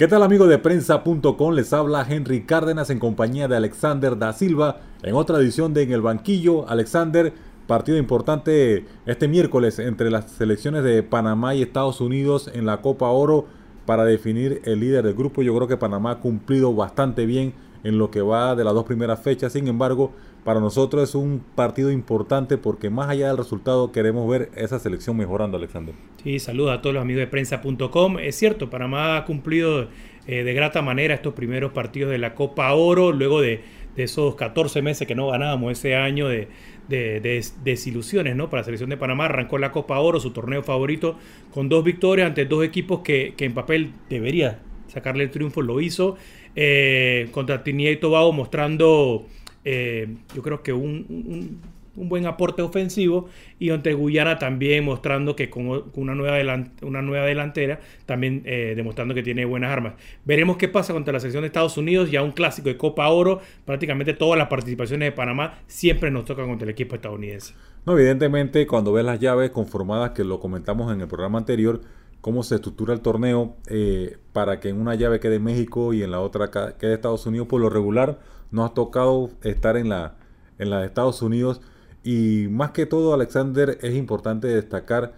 ¿Qué tal amigos de prensa.com? Les habla Henry Cárdenas en compañía de Alexander da Silva en otra edición de En el Banquillo. Alexander, partido importante este miércoles entre las selecciones de Panamá y Estados Unidos en la Copa Oro para definir el líder del grupo. Yo creo que Panamá ha cumplido bastante bien en lo que va de las dos primeras fechas. Sin embargo, para nosotros es un partido importante porque más allá del resultado queremos ver esa selección mejorando, Alexander. Sí, saludos a todos los amigos de prensa.com. Es cierto, Panamá ha cumplido eh, de grata manera estos primeros partidos de la Copa Oro, luego de, esos 14 meses que no ganábamos ese año de, desilusiones ¿no? para la selección de Panamá. Arrancó la Copa Oro, su torneo favorito, con dos victorias ante dos equipos que, en papel debería sacarle el triunfo, lo hizo. Eh, contra Trinidad y Tobago mostrando eh, yo creo que un, buen aporte ofensivo y ante Guyana también mostrando que con una nueva, una nueva delantera, también eh, demostrando que tiene buenas armas. Veremos qué pasa contra la selección de Estados Unidos, ya un clásico de Copa Oro, prácticamente todas las participaciones de Panamá siempre nos tocan contra el equipo estadounidense. No, evidentemente cuando ves las llaves conformadas, que lo comentamos en el programa anterior, cómo se estructura el torneo eh, para que en una llave quede México y en la otra quede Estados Unidos. Por lo regular nos ha tocado estar en la, en la de Estados Unidos y más que todo Alexander es importante destacar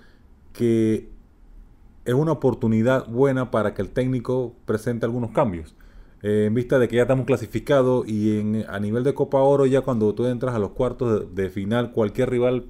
que es una oportunidad buena para que el técnico presente algunos cambios. Eh, en vista de que ya estamos clasificados y en, a nivel de Copa Oro ya cuando tú entras a los cuartos de final cualquier rival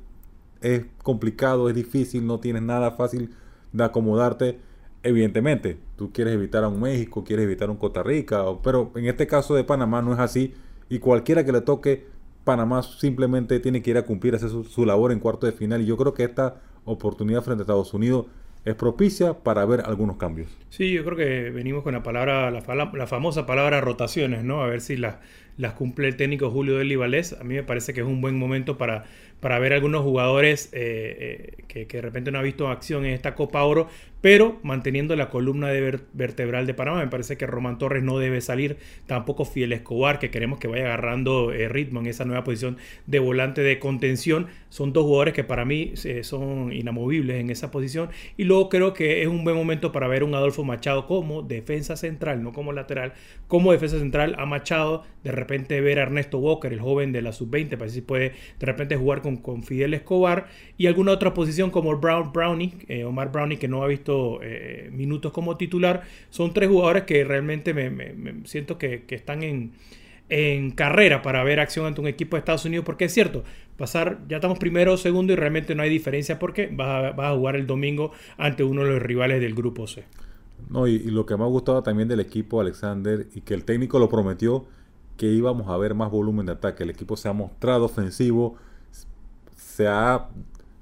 es complicado, es difícil, no tienes nada fácil de acomodarte. Evidentemente, tú quieres evitar a un México, quieres evitar a un Costa Rica, pero en este caso de Panamá no es así. Y cualquiera que le toque, Panamá simplemente tiene que ir a cumplir, hacer su, labor en cuarto de final. Y yo creo que esta oportunidad frente a Estados Unidos es propicia para ver algunos cambios. Sí, yo creo que venimos con la palabra, la, famosa palabra rotaciones, ¿no? A ver si las, las cumple el técnico Julio Deli Valés. A mí me parece que es un buen momento para para ver algunos jugadores eh, eh, que, de repente no ha visto acción en esta Copa Oro, pero manteniendo la columna vertebral de Panamá. Me parece que Román Torres no debe salir, tampoco Fiel Escobar, que queremos que vaya agarrando eh, ritmo en esa nueva posición de volante de contención. Son dos jugadores que para mí son inamovibles en esa posición. Y luego creo que es un buen momento para ver un Adolfo Machado como defensa central, no como lateral, como defensa central a Machado. De repente ver a Ernesto Walker, el joven de la sub-20, para si puede de repente jugar con con, Fidel Escobar y alguna otra posición como Brown, Brownie, eh, Omar Brownie que no ha visto eh, minutos como titular. Son tres jugadores que realmente me, siento que, están en, en, carrera para ver acción ante un equipo de Estados Unidos porque es cierto, pasar, ya estamos primero o segundo y realmente no hay diferencia porque vas a, a, jugar el domingo ante uno de los rivales del grupo C. No, y, y lo que me ha gustado también del equipo, Alexander, y que el técnico lo prometió, que íbamos a ver más volumen de ataque. El equipo se ha mostrado ofensivo, se ha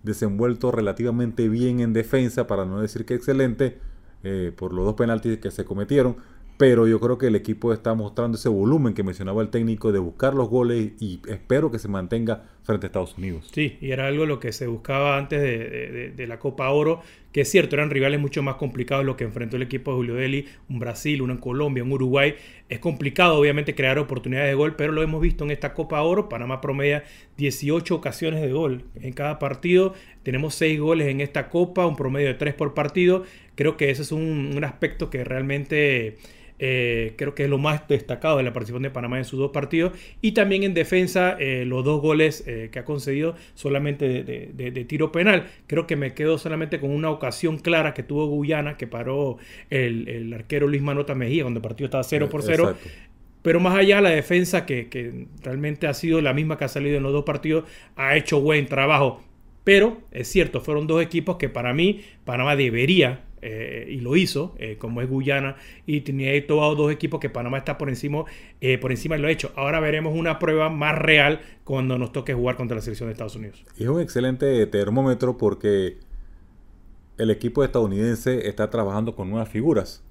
desenvuelto relativamente bien en defensa, para no decir que excelente, eh, por los dos penaltis que se cometieron. Pero yo creo que el equipo está mostrando ese volumen que mencionaba el técnico de buscar los goles y espero que se mantenga frente a Estados Unidos. Sí, y era algo lo que se buscaba antes de, la Copa Oro, que es cierto, eran rivales mucho más complicados lo que enfrentó el equipo de Julio Deli, un Brasil, uno en Colombia, un Uruguay. Es complicado, obviamente, crear oportunidades de gol, pero lo hemos visto en esta Copa Oro. Panamá promedia 18 ocasiones de gol en cada partido. Tenemos 6 goles en esta Copa, un promedio de 3 por partido. Creo que ese es un aspecto que realmente eh, creo que es lo más destacado de la participación de Panamá en sus dos partidos. Y también en defensa, eh, los dos goles eh, que ha concedido solamente de, tiro penal. Creo que me quedo solamente con una ocasión clara que tuvo Guyana, que paró el, arquero Luis Manota Mejía cuando el partido estaba 0 por 0. Pero más allá, la defensa, que, que realmente ha sido la misma que ha salido en los dos partidos, ha hecho buen trabajo. Pero es cierto, fueron dos equipos que para mí Panamá debería eh, y lo hizo, eh, como es Guyana y Trinidad tomado dos equipos que Panamá está por encima, eh, por encima y lo ha hecho. Ahora veremos una prueba más real cuando nos toque jugar contra la selección de Estados Unidos. Y es un excelente termómetro porque el equipo estadounidense está trabajando con nuevas figuras.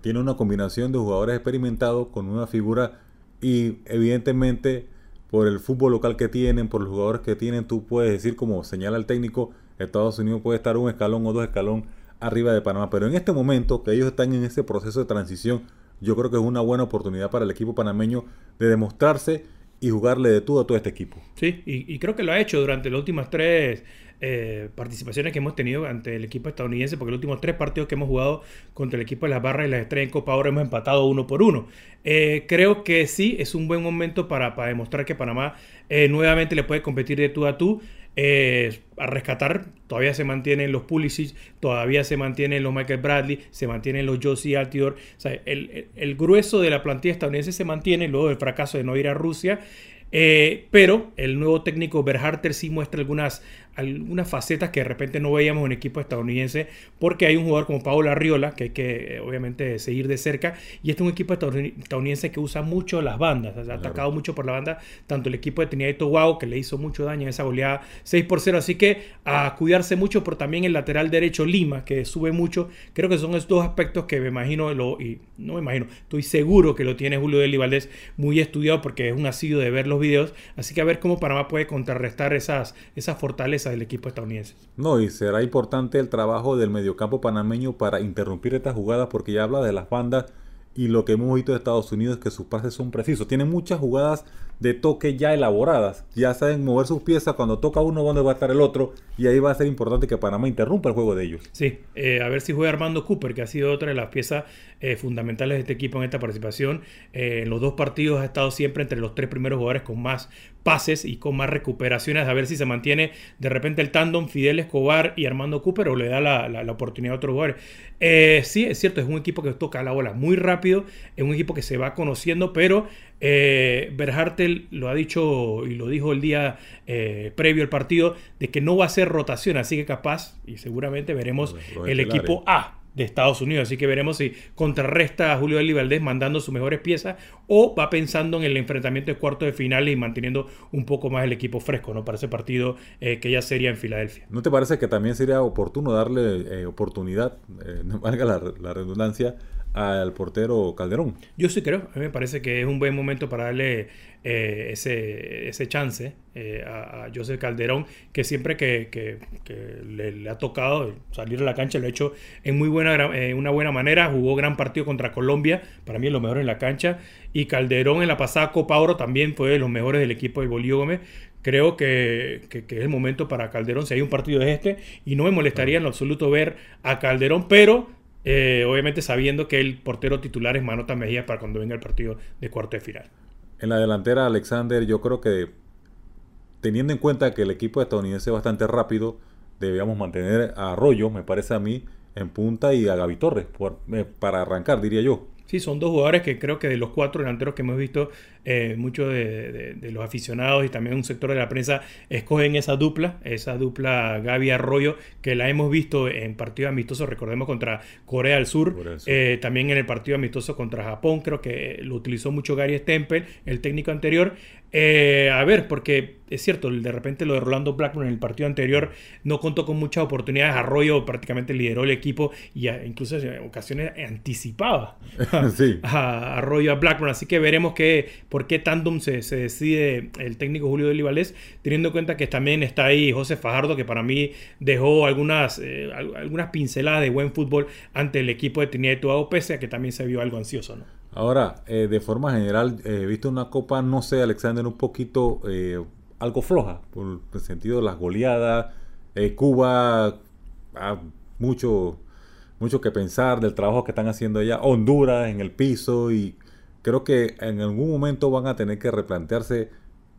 tiene una combinación de jugadores experimentados con nuevas figuras y evidentemente por el fútbol local que tienen, por los jugadores que tienen, tú puedes decir como señala el técnico, Estados Unidos puede estar un escalón o dos escalón arriba de Panamá. Pero en este momento que ellos están en ese proceso de transición, yo creo que es una buena oportunidad para el equipo panameño de demostrarse y jugarle de todo a todo este equipo. Sí, y, creo que lo ha hecho durante las últimas tres eh, participaciones que hemos tenido ante el equipo estadounidense, porque los últimos tres partidos que hemos jugado contra el equipo de las barras y las estrellas en Copa ahora hemos empatado uno por uno. Eh, creo que sí, es un buen momento para, para demostrar que Panamá eh, nuevamente le puede competir de tú a tú. A rescatar, todavía se mantienen los Pulisic, todavía se mantienen los Michael Bradley, se mantienen los Josie Altidor. O sea, el, el, grueso de la plantilla estadounidense se mantiene luego del fracaso de no ir a Rusia. pero el nuevo técnico Berharter sí muestra algunas algunas facetas que de repente no veíamos en un equipo estadounidense, porque hay un jugador como Paolo Arriola, que hay que eh, obviamente seguir de cerca, y este es un equipo estadounidense que usa mucho las bandas, ha atacado mucho por la banda, tanto el equipo de Trinidad y Tobago, que le hizo mucho daño en esa goleada 6 por 0, así que a cuidarse mucho, pero también el lateral derecho Lima, que sube mucho, creo que son estos dos aspectos que me imagino, lo, y no me imagino, estoy seguro que lo tiene Julio Deli Valdés muy estudiado, porque es un asiduo de ver los videos, así que a ver cómo Panamá puede contrarrestar esas, esas fortalezas del equipo estadounidense. No, y será importante el trabajo del mediocampo panameño para interrumpir estas jugadas porque ya habla de las bandas y lo que hemos visto de Estados Unidos es que sus pases son precisos. Tienen muchas jugadas de toque ya elaboradas. Ya saben mover sus piezas. Cuando toca uno, dónde va a estar el otro. Y ahí va a ser importante que Panamá interrumpa el juego de ellos. Sí, eh, a ver si juega Armando Cooper, que ha sido otra de las piezas eh, fundamentales de este equipo en esta participación. Eh, en los dos partidos ha estado siempre entre los tres primeros jugadores con más pases y con más recuperaciones. A ver si se mantiene de repente el tándem Fidel Escobar y Armando Cooper o le da la, la, oportunidad a otros jugadores. sí, es cierto, es un equipo que toca la bola muy rápido. Es un equipo que se va conociendo, pero eh, Berhartel lo ha dicho y lo dijo el día eh, previo al partido de que no va a ser rotación, así que capaz y seguramente veremos el equipo A de Estados Unidos. Así que veremos si contrarresta a Julio Eli Valdés mandando sus mejores piezas o va pensando en el enfrentamiento de cuarto de final y manteniendo un poco más el equipo fresco ¿no? para ese partido eh, que ya sería en Filadelfia. ¿No te parece que también sería oportuno darle eh, oportunidad, no valga la redundancia, al portero Calderón. Yo sí creo, a mí me parece que es un buen momento para darle eh, ese, ese, chance eh, a, José Calderón, que siempre que, le, ha tocado salir a la cancha lo ha hecho en muy buena, eh, una buena manera, jugó gran partido contra Colombia, para mí es lo mejor en la cancha, y Calderón en la pasada Copa Oro también fue de los mejores del equipo de Bolívar Gómez, creo que, es el momento para Calderón, si hay un partido de este, y no me molestaría en lo absoluto ver a Calderón, pero eh, obviamente sabiendo que el portero titular es Manota Mejía para cuando venga el partido de cuarto de final. En la delantera, Alexander, yo creo que teniendo en cuenta que el equipo estadounidense es bastante rápido, debíamos mantener a Arroyo, me parece a mí, en punta y a Gaby Torres eh, para arrancar, diría yo. Sí, son dos jugadores que creo que de los cuatro delanteros que hemos visto, eh, muchos de, los aficionados y también un sector de la prensa escogen esa dupla, esa dupla Gaby Arroyo, que la hemos visto en partidos amistosos, recordemos contra Corea del Sur, eh, también en el partido amistoso contra Japón, creo que lo utilizó mucho Gary Stempel, el técnico anterior. Eh, a ver, porque es cierto, de repente lo de Rolando Blackburn en el partido anterior no contó con muchas oportunidades. Arroyo prácticamente lideró el equipo y incluso en ocasiones anticipaba a Arroyo a Blackburn. Así que veremos que, por qué tandem se, decide el técnico Julio de Olivares, teniendo en cuenta que también está ahí José Fajardo, que para mí dejó algunas, eh, algunas pinceladas de buen fútbol ante el equipo de Trinidad y Tobago, pese a que también se vio algo ansioso. ¿no? Ahora, eh, de forma general, he eh, visto una copa, no sé, Alexander, un poquito algo floja, por el sentido de las goleadas. Cuba, ha mucho mucho que pensar del trabajo que están haciendo allá. Honduras en el piso y creo que en algún momento van a tener que replantearse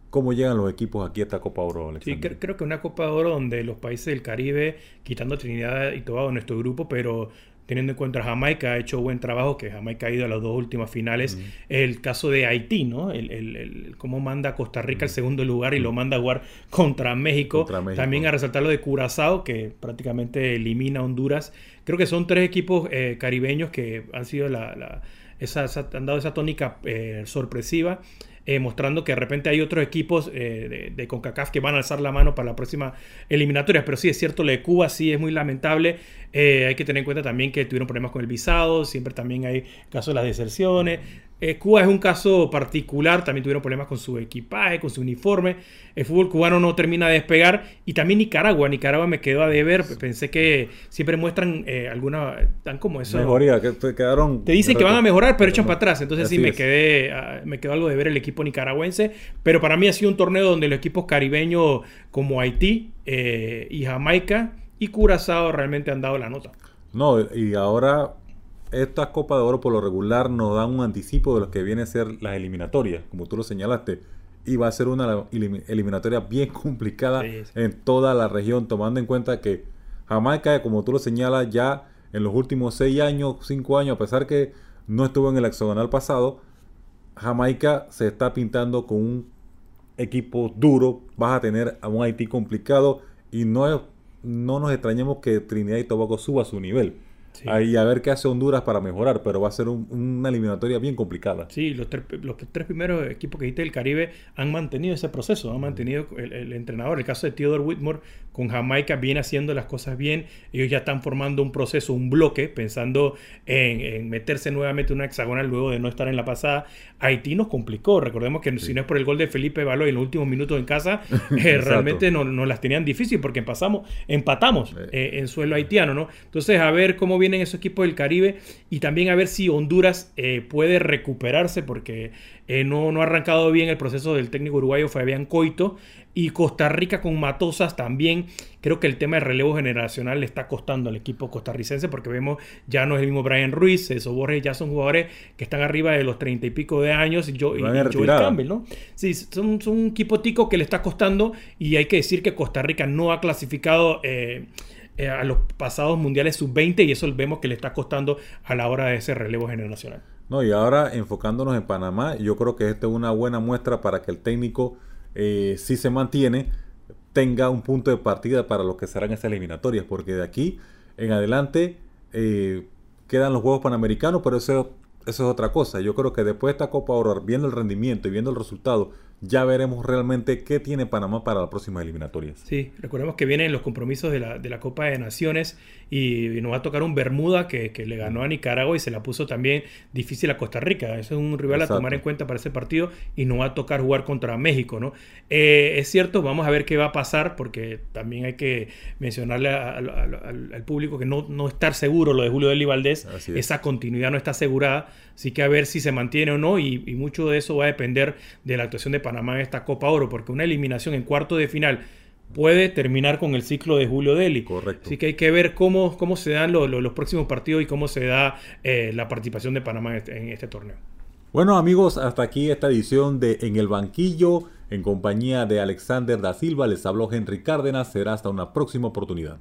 cómo llegan los equipos aquí a esta Copa Oro. Sí, creo que una Copa Oro donde los países del Caribe, quitando Trinidad y Tobago en nuestro grupo, pero teniendo en cuenta Jamaica ha hecho buen trabajo, que Jamaica ha ido a las dos últimas finales. El caso de Haití, ¿no? El, el, cómo manda a Costa Rica al segundo lugar y lo manda a jugar contra México. También a resaltar lo de Curazao, que prácticamente elimina a Honduras. Creo que son tres equipos eh, caribeños que han sido la, esa, han dado esa tónica eh, sorpresiva. Eh, mostrando que de repente hay otros equipos eh, de, CONCACAF que van a alzar la mano para la próxima eliminatoria. Pero sí, es cierto, lo de Cuba sí es muy lamentable. Hay que tener en cuenta también que tuvieron problemas con el visado, siempre también hay casos de las deserciones. Eh, Cuba es un caso particular, también tuvieron problemas con su equipaje, con su uniforme. El fútbol cubano no termina de despegar. Y también Nicaragua. Nicaragua me quedó a deber. Pensé que siempre muestran eh, alguna. tan como eso. Mejoría, que te quedaron. Te dicen que van a mejorar, pero echan para atrás. Entonces sí me quedé. Ah, me quedó algo de ver el equipo nicaragüense. Pero para mí ha sido un torneo donde los equipos caribeños como Haití eh, y Jamaica y Curazao realmente han dado la nota. No, y ahora estas Copas de Oro por lo regular nos dan un anticipo de lo que viene a ser las eliminatorias, como tú lo señalaste. Y va a ser una eliminatoria bien complicada en toda la región, tomando en cuenta que Jamaica, como tú lo señalas, ya en los últimos seis años, cinco años, a pesar que no estuvo en el hexagonal pasado, Jamaica se está pintando con un equipo duro. Vas a tener a un Haití complicado y no, no nos extrañemos que Trinidad y Tobago suba a su nivel. Ahí a ver qué hace Honduras para mejorar, pero va a ser una eliminatoria bien complicada. Sí, los, los tres primeros equipos que dijiste del Caribe han mantenido ese proceso, han mantenido el, entrenador. El caso de Theodore Whitmore con Jamaica viene haciendo las cosas bien. Ellos ya están formando un proceso, un bloque, pensando en, meterse nuevamente en una hexagonal luego de no estar en la pasada. Haití nos complicó. Recordemos que si no es por el gol de Felipe Baloy en los últimos minutos en casa, eh, realmente nos no las tenían difícil porque pasamos, empatamos eh, en suelo haitiano, ¿no? Entonces, a ver cómo viene vienen esos equipos del Caribe y también a ver si Honduras eh, puede recuperarse porque eh, no, no ha arrancado bien el proceso del técnico uruguayo Fabián Coito y Costa Rica con Matosas también. Creo que el tema de relevo generacional le está costando al equipo costarricense porque vemos ya no es el mismo Brian Ruiz, eso Borges ya son jugadores que están arriba de los treinta y pico de años y, yo, y, Joel Campbell, ¿no? Sí, son, son un equipo tico que le está costando y hay que decir que Costa Rica no ha clasificado. Eh, eh, a los pasados mundiales sub-20 y eso vemos que le está costando a la hora de ese relevo generacional. No, y ahora enfocándonos en Panamá, yo creo que esta es una buena muestra para que el técnico, eh, si se mantiene, tenga un punto de partida para lo que serán esas eliminatorias, porque de aquí en adelante eh, quedan los Juegos Panamericanos, pero eso, eso es otra cosa. Yo creo que después de esta Copa Oro, viendo el rendimiento y viendo el resultado ya veremos realmente qué tiene Panamá para las próximas eliminatorias. Sí, recordemos que vienen los compromisos de la, de la Copa de Naciones y, nos va a tocar un Bermuda que, le ganó a Nicaragua y se la puso también difícil a Costa Rica. Ese es un rival a tomar en cuenta para ese partido y nos va a tocar jugar contra México, ¿no? Eh, es cierto, vamos a ver qué va a pasar porque también hay que mencionarle al, público que no, no estar seguro lo de Julio Deli Valdés, esa continuidad no está asegurada, así que a ver si se mantiene o no y, y mucho de eso va a depender de la actuación de Panamá en esta Copa Oro, porque una eliminación en cuarto de final puede terminar con el ciclo de Julio Deli. Correcto. Así que hay que ver cómo, cómo se dan los próximos partidos y cómo se da eh, la participación de Panamá en este, en este torneo. Bueno amigos, hasta aquí esta edición de En el Banquillo, en compañía de Alexander da Silva, les habló Henry Cárdenas, será hasta una próxima oportunidad.